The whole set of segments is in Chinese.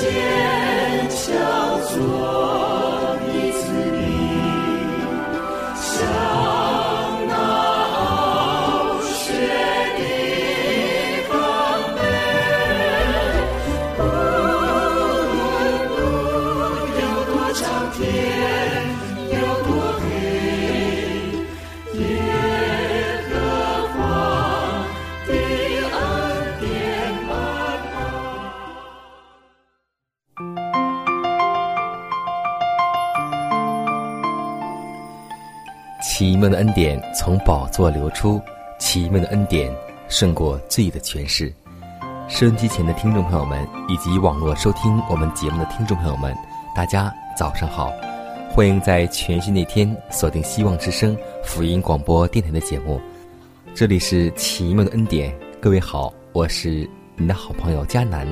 奇妙的恩典从宝座流出，奇妙的恩典胜过罪的权势。收音机前的听众朋友们，以及网络收听我们节目的听众朋友们，大家早上好！欢迎在全新那天锁定希望之声福音广播电台的节目。这里是奇妙的恩典，各位好，我是你的好朋友佳楠。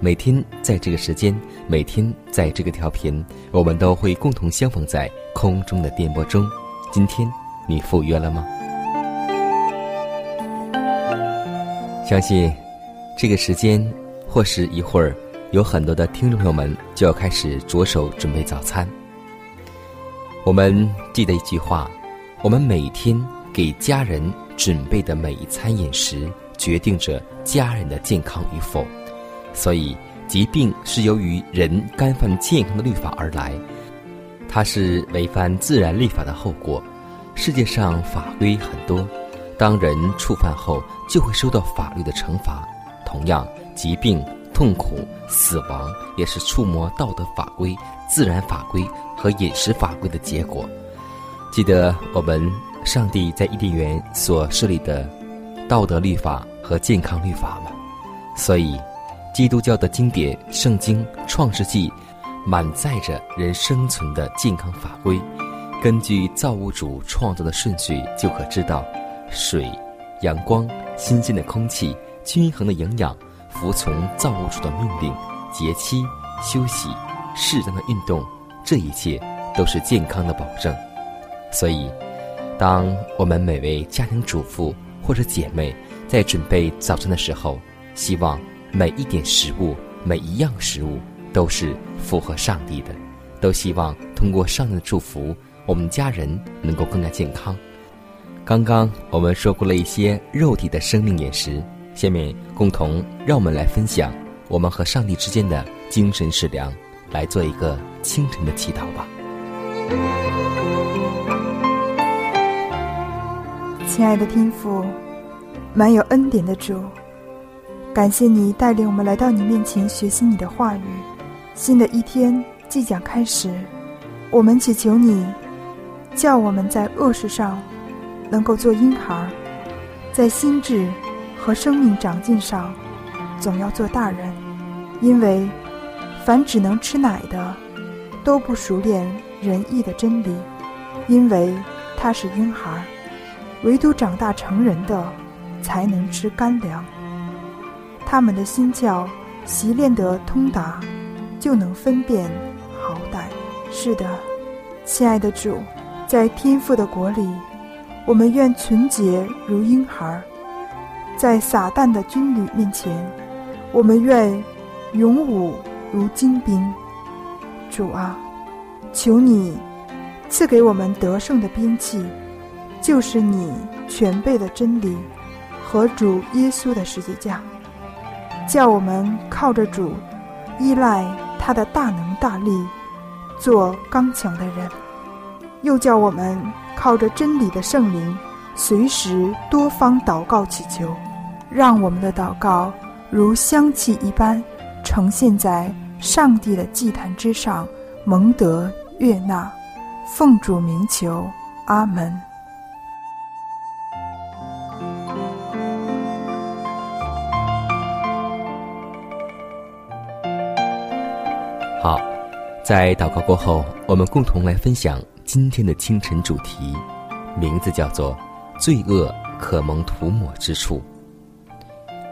每天在这个时间，每天在这个调频，我们都会共同相逢在空中的电波中。今天你赴约了吗？相信这个时间或是一会儿，有很多的听众朋友们就要开始着手准备早餐。我们记得一句话：我们每天给家人准备的每一餐饮食，决定着家人的健康与否。所以，疾病是由于人干犯健康的律法而来。它是违反自然律法的后果。世界上法规很多，当人触犯后，就会受到法律的惩罚。同样，疾病、痛苦、死亡也是触摸道德法规、自然法规和饮食法规的结果。记得我们上帝在伊甸园所设立的道德律法和健康律法吗？所以，基督教的经典《圣经》《创世纪》。满载着人生存的健康法规，根据造物主创造的顺序，就可知道水、阳光、新鲜的空气、均衡的营养、服从造物主的命令、节期、休息、适当的运动，这一切都是健康的保证。所以，当我们每位家庭主妇或者姐妹在准备早餐的时候，希望每一点食物、每一样食物。都是符合上帝的，都希望通过上帝的祝福，我们家人能够更加健康。刚刚我们说过了一些肉体的生命饮食，下面共同让我们来分享我们和上帝之间的精神食粮，来做一个清晨的祈祷吧。亲爱的天父，满有恩典的主，感谢你带领我们来到你面前学习你的话语。新的一天即将开始，我们祈求你，叫我们在恶事上能够做婴孩，在心智和生命长进上总要做大人。因为凡只能吃奶的，都不熟练仁义的真理，因为他是婴孩；唯独长大成人的，才能吃干粮。他们的心窍习练得通达。就能分辨好歹。是的，亲爱的主，在天父的国里，我们愿纯洁如婴孩；在撒旦的军旅面前，我们愿勇武如精兵。主啊，求你赐给我们得胜的兵器，就是你全备的真理和主耶稣的十字架，叫我们靠着主，依赖。他的大能大力，做刚强的人，又叫我们靠着真理的圣灵，随时多方祷告祈求，让我们的祷告如香气一般，呈现在上帝的祭坛之上，蒙得悦纳。奉主名求，阿门。好，在祷告过后，我们共同来分享今天的清晨主题，名字叫做“罪恶可蒙涂抹之处”。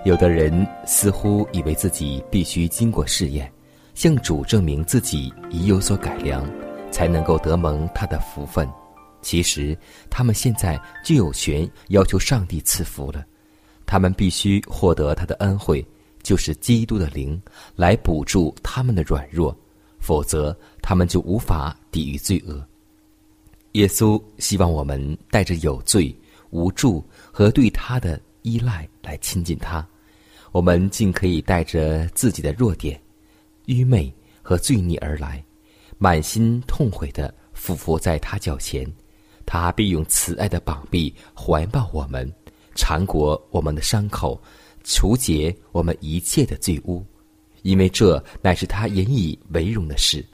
有的人似乎以为自己必须经过试验，向主证明自己已有所改良，才能够得蒙他的福分。其实，他们现在就有权要求上帝赐福了。他们必须获得他的恩惠。就是基督的灵来补助他们的软弱，否则他们就无法抵御罪恶。耶稣希望我们带着有罪、无助和对他的依赖来亲近他。我们尽可以带着自己的弱点、愚昧和罪孽而来，满心痛悔的俯伏在他脚前，他必用慈爱的膀臂怀抱我们，缠裹我们的伤口。除解我们一切的罪污，因为这乃是他引以为荣的事。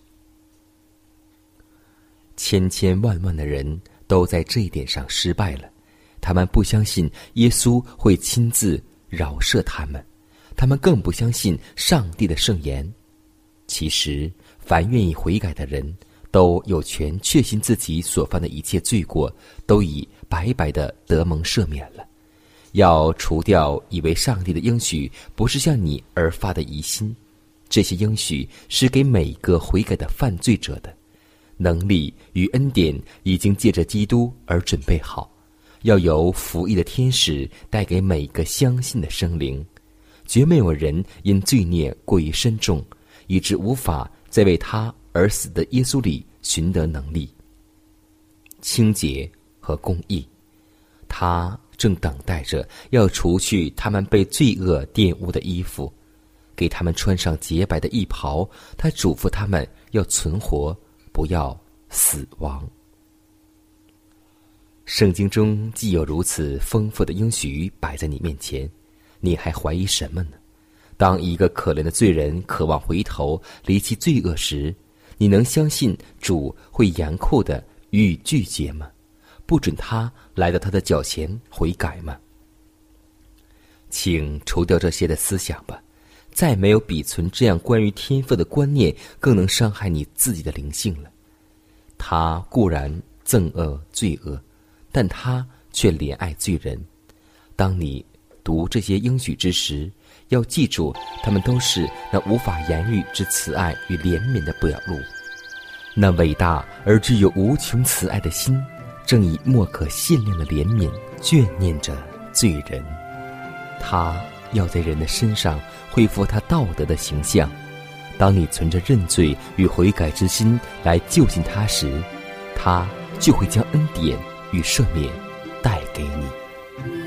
千千万万的人都在这一点上失败了，他们不相信耶稣会亲自饶赦他们，他们更不相信上帝的圣言。其实，凡愿意悔改的人，都有权确信自己所犯的一切罪过都已白白的得蒙赦免了。要除掉以为上帝的应许不是向你而发的疑心，这些应许是给每个悔改的犯罪者的，能力与恩典已经借着基督而准备好，要由服役的天使带给每个相信的生灵，绝没有人因罪孽过于深重，以致无法在为他而死的耶稣里寻得能力、清洁和公义，他。正等待着要除去他们被罪恶玷污的衣服，给他们穿上洁白的衣袍。他嘱咐他们要存活，不要死亡。圣经中既有如此丰富的应许摆在你面前，你还怀疑什么呢？当一个可怜的罪人渴望回头离弃罪恶时，你能相信主会严酷的予以拒绝吗？不准他来到他的脚前悔改吗？请除掉这些的思想吧，再没有比存这样关于天赋的观念更能伤害你自己的灵性了。他固然憎恶罪恶，但他却怜爱罪人。当你读这些应许之时，要记住，他们都是那无法言喻之慈爱与怜悯的表露，那伟大而具有无穷慈爱的心。正以莫可限量的怜悯眷念着罪人，他要在人的身上恢复他道德的形象。当你存着认罪与悔改之心来就近他时，他就会将恩典与赦免带给你。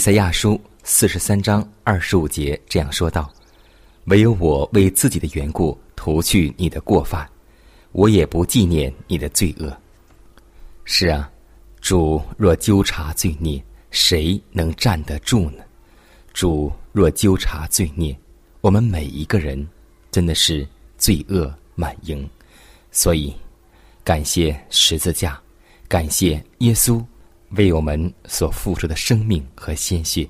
赛亚书四十三章二十五节这样说道：“唯有我为自己的缘故涂去你的过犯，我也不纪念你的罪恶。”是啊，主若纠察罪孽，谁能站得住呢？主若纠察罪孽，我们每一个人真的是罪恶满盈。所以，感谢十字架，感谢耶稣为我们所付出的生命和鲜血。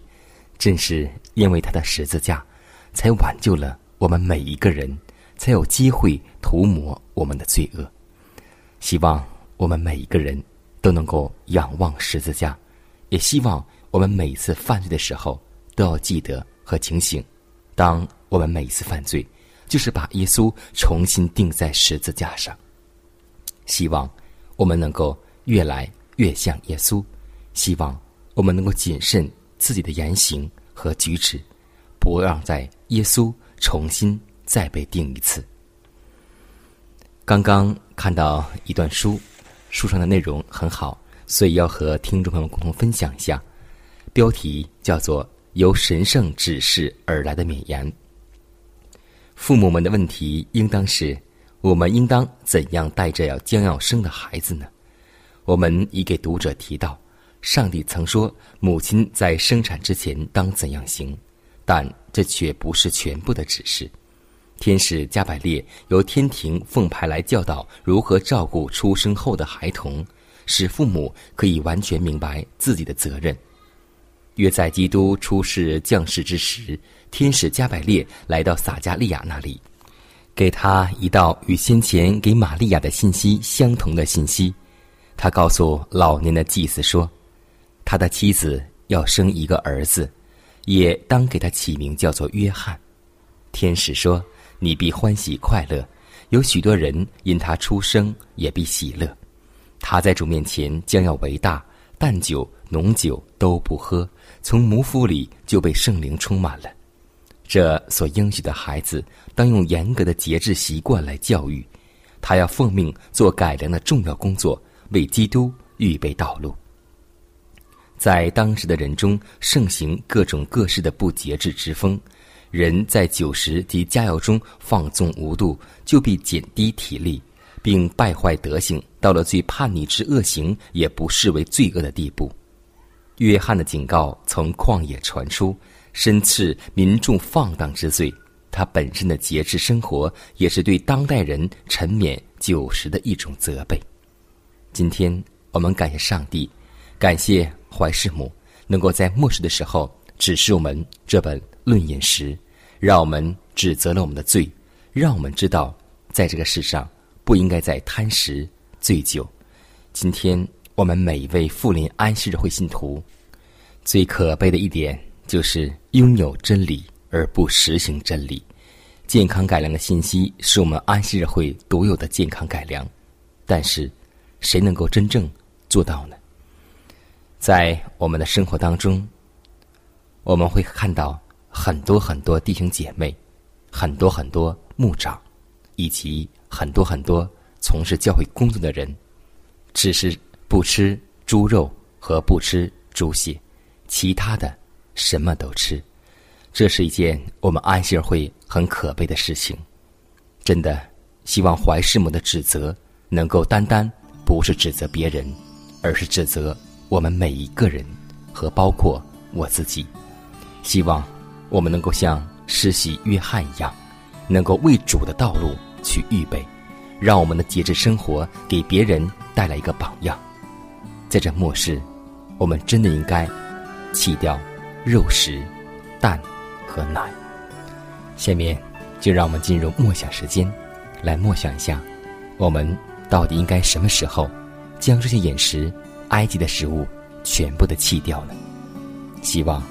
正是因为他的十字架，才挽救了我们每一个人，才有机会涂抹我们的罪恶。希望我们每一个人都能够仰望十字架，也希望我们每次犯罪的时候都要记得和警醒。当我们每一次犯罪，就是把耶稣重新钉在十字架上。希望我们能够越来越像耶稣，希望我们能够谨慎自己的言行和举止，不让在耶稣重新再被定一次。刚刚看到一段书，书上的内容很好，所以要和听众朋友们共同分享一下。标题叫做“由神圣指示而来的勉言”。父母们的问题应当是：我们应当怎样带着要将要生的孩子呢？我们已给读者提到，上帝曾说母亲在生产之前当怎样行，但这却不是全部的指示。天使加百列由天庭奉派来教导如何照顾出生后的孩童，使父母可以完全明白自己的责任。约在基督出世降世之时。天使加百列来到撒加利亚那里，给他一道与先前给玛利亚的信息相同的信息。他告诉老年的祭司说：“他的妻子要生一个儿子，也当给他起名叫做约翰。”天使说：“你必欢喜快乐，有许多人因他出生也必喜乐。他在主面前将要为大，淡酒浓酒都不喝，从母腹里就被圣灵充满了。”这所应许的孩子，当用严格的节制习惯来教育。他要奉命做改良的重要工作，为基督预备道路。在当时的人中盛行各种各式的不节制之风，人在酒食及佳肴中放纵无度，就必减低体力，并败坏德行，到了最叛逆之恶行也不视为罪恶的地步。约翰的警告从旷野传出。深刺民众放荡之罪，他本身的节制生活也是对当代人沉湎酒食的一种责备。今天我们感谢上帝，感谢怀世母，能够在末世的时候指示我们这本论饮食，让我们指责了我们的罪，让我们知道在这个世上不应该再贪食醉酒。今天我们每一位富林安息日会信徒，最可悲的一点。就是拥有真理而不实行真理，健康改良的信息是我们安息日会独有的健康改良，但是谁能够真正做到呢？在我们的生活当中，我们会看到很多很多弟兄姐妹，很多很多牧长，以及很多很多从事教会工作的人，只是不吃猪肉和不吃猪血，其他的。什么都吃，这是一件我们安息会很可悲的事情。真的，希望怀师母的指责能够单单不是指责别人，而是指责我们每一个人和包括我自己。希望我们能够像施洗约翰一样，能够为主的道路去预备，让我们的节制生活给别人带来一个榜样。在这末世，我们真的应该弃掉。肉食、蛋和奶。下面就让我们进入默想时间，来默想一下，我们到底应该什么时候将这些饮食、埃及的食物全部的弃掉呢？希望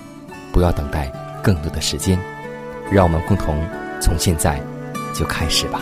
不要等待更多的时间，让我们共同从现在就开始吧。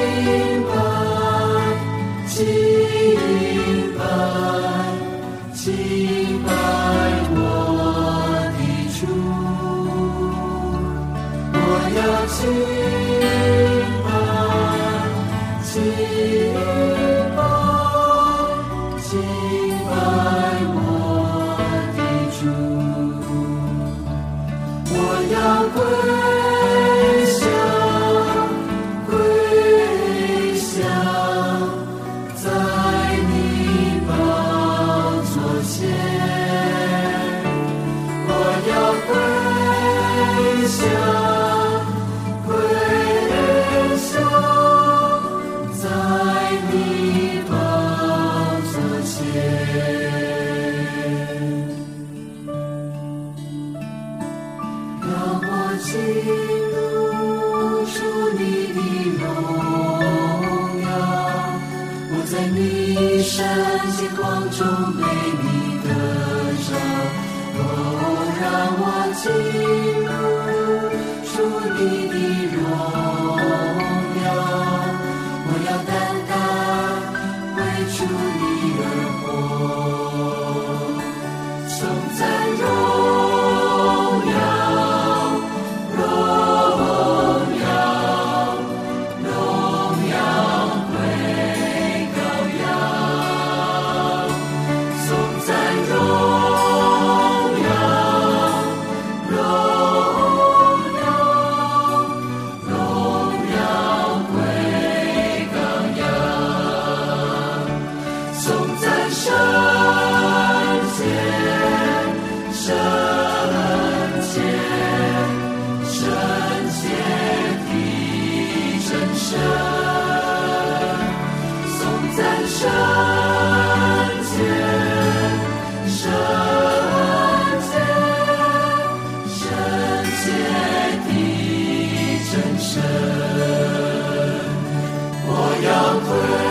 我颂赞荣我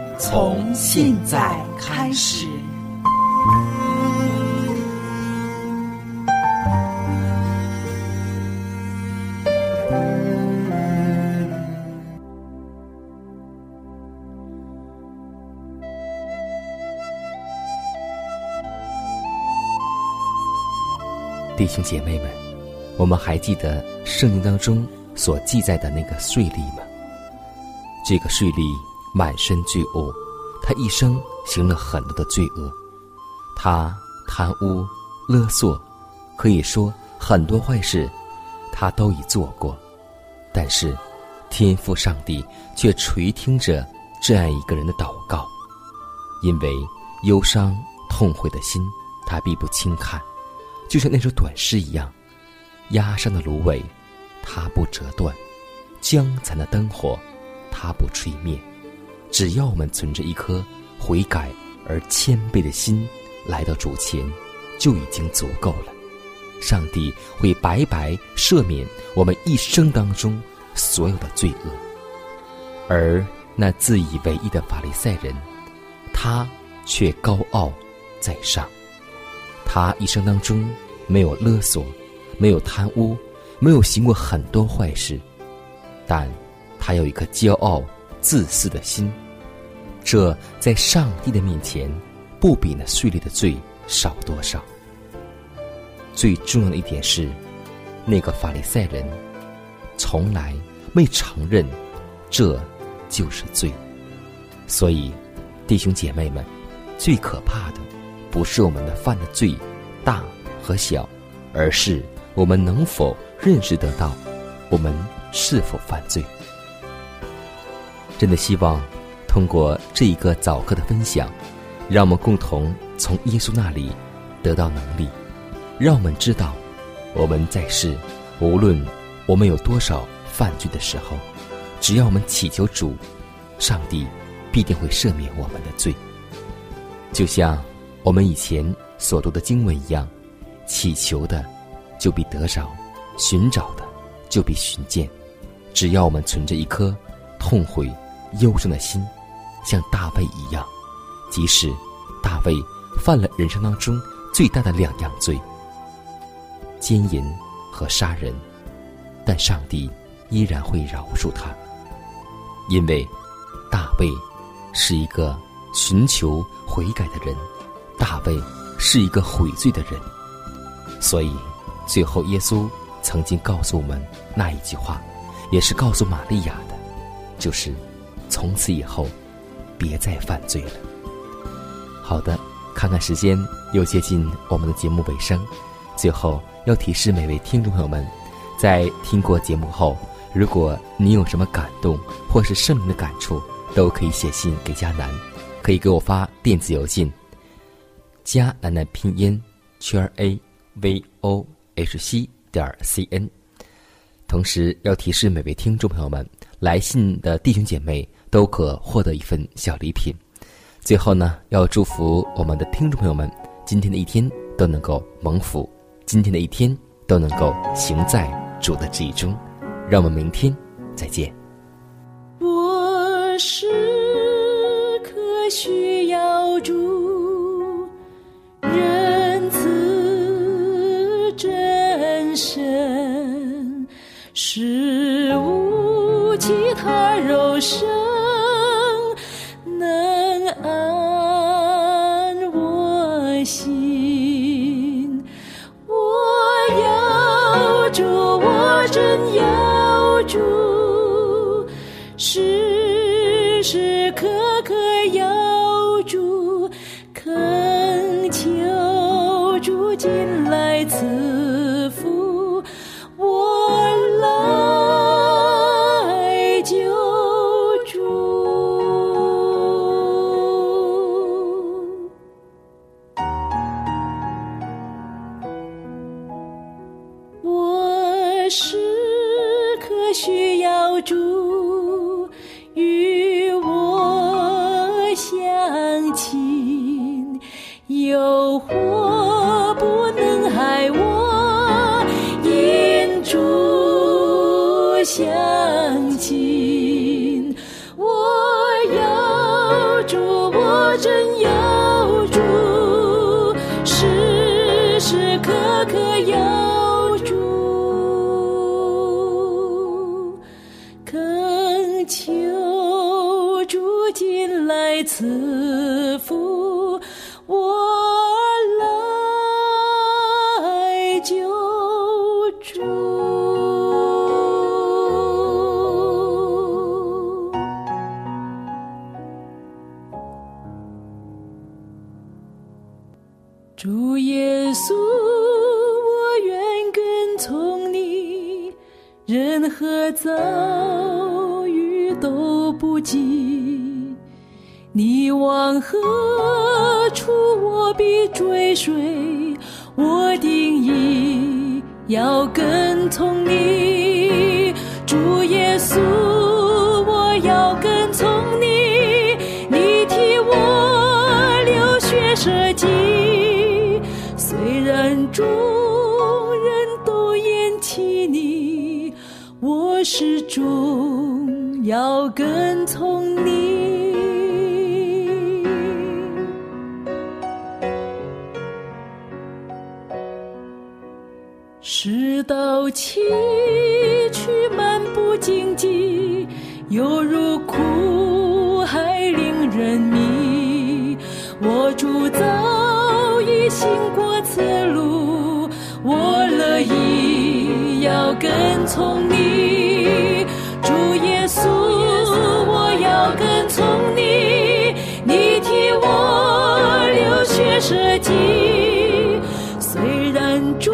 从现在开始。弟兄姐妹们，我们还记得圣经当中所记载的那个税吏吗？这个税吏满身罪恶，他一生行了很多的罪恶，他贪污、勒索，可以说很多坏事，他都已做过。但是，天父上帝却垂听着这样一个人的祷告，因为忧伤痛悔的心，他必不轻看。就像那首短诗一样，压上的芦苇，他不折断；将残的灯火，他不吹灭。只要我们存着一颗悔改而谦卑的心来到主前，就已经足够了。上帝会白白赦免我们一生当中所有的罪恶。而那自以为意的法利赛人，他却高傲在上。他一生当中没有勒索，没有贪污，没有行过很多坏事，但他有一颗骄傲自私的心，这在上帝的面前不比那税吏的罪少多少。最重要的一点是，那个法利赛人从来没承认这就是罪，所以弟兄姐妹们，最可怕的。不是我们的犯的罪大和小，而是我们能否认识得到我们是否犯罪。真的希望通过这一个早课的分享，让我们共同从耶稣那里得到能力，让我们知道我们在世，无论我们有多少犯罪的时候，只要我们祈求主，上帝必定会赦免我们的罪，就像。我们以前所读的经文一样，祈求的就必得着，寻找的就必寻见。只要我们存着一颗痛悔、忧伤的心，像大卫一样，即使大卫犯了人生当中最大的两样罪——奸淫和杀人，但上帝依然会饶恕他，因为大卫是一个寻求悔改的人。大卫是一个悔罪的人，所以最后耶稣曾经告诉我们那一句话，也是告诉玛利亚的，就是从此以后别再犯罪了。好的，看看时间又接近我们的节目尾声，最后要提示每位听众朋友们，在听过节目后，如果你有什么感动或是圣灵的感触，都可以写信给佳楠，可以给我发电子邮件。加楠楠拼音圈 a v o h c 点 c n，同时要提示每位听众朋友们，来信的弟兄姐妹都可获得一份小礼品。最后呢，要祝福我们的听众朋友们，今天的一天都能够蒙福，今天的一天都能够行在主的旨意中。让我们明天再见。我时刻需要主仁慈真。神是无其他肉身真要跟从你。世道崎岖漫不经济，犹如苦海令人迷。我主早已行过此路，我乐意要跟从你。虽然住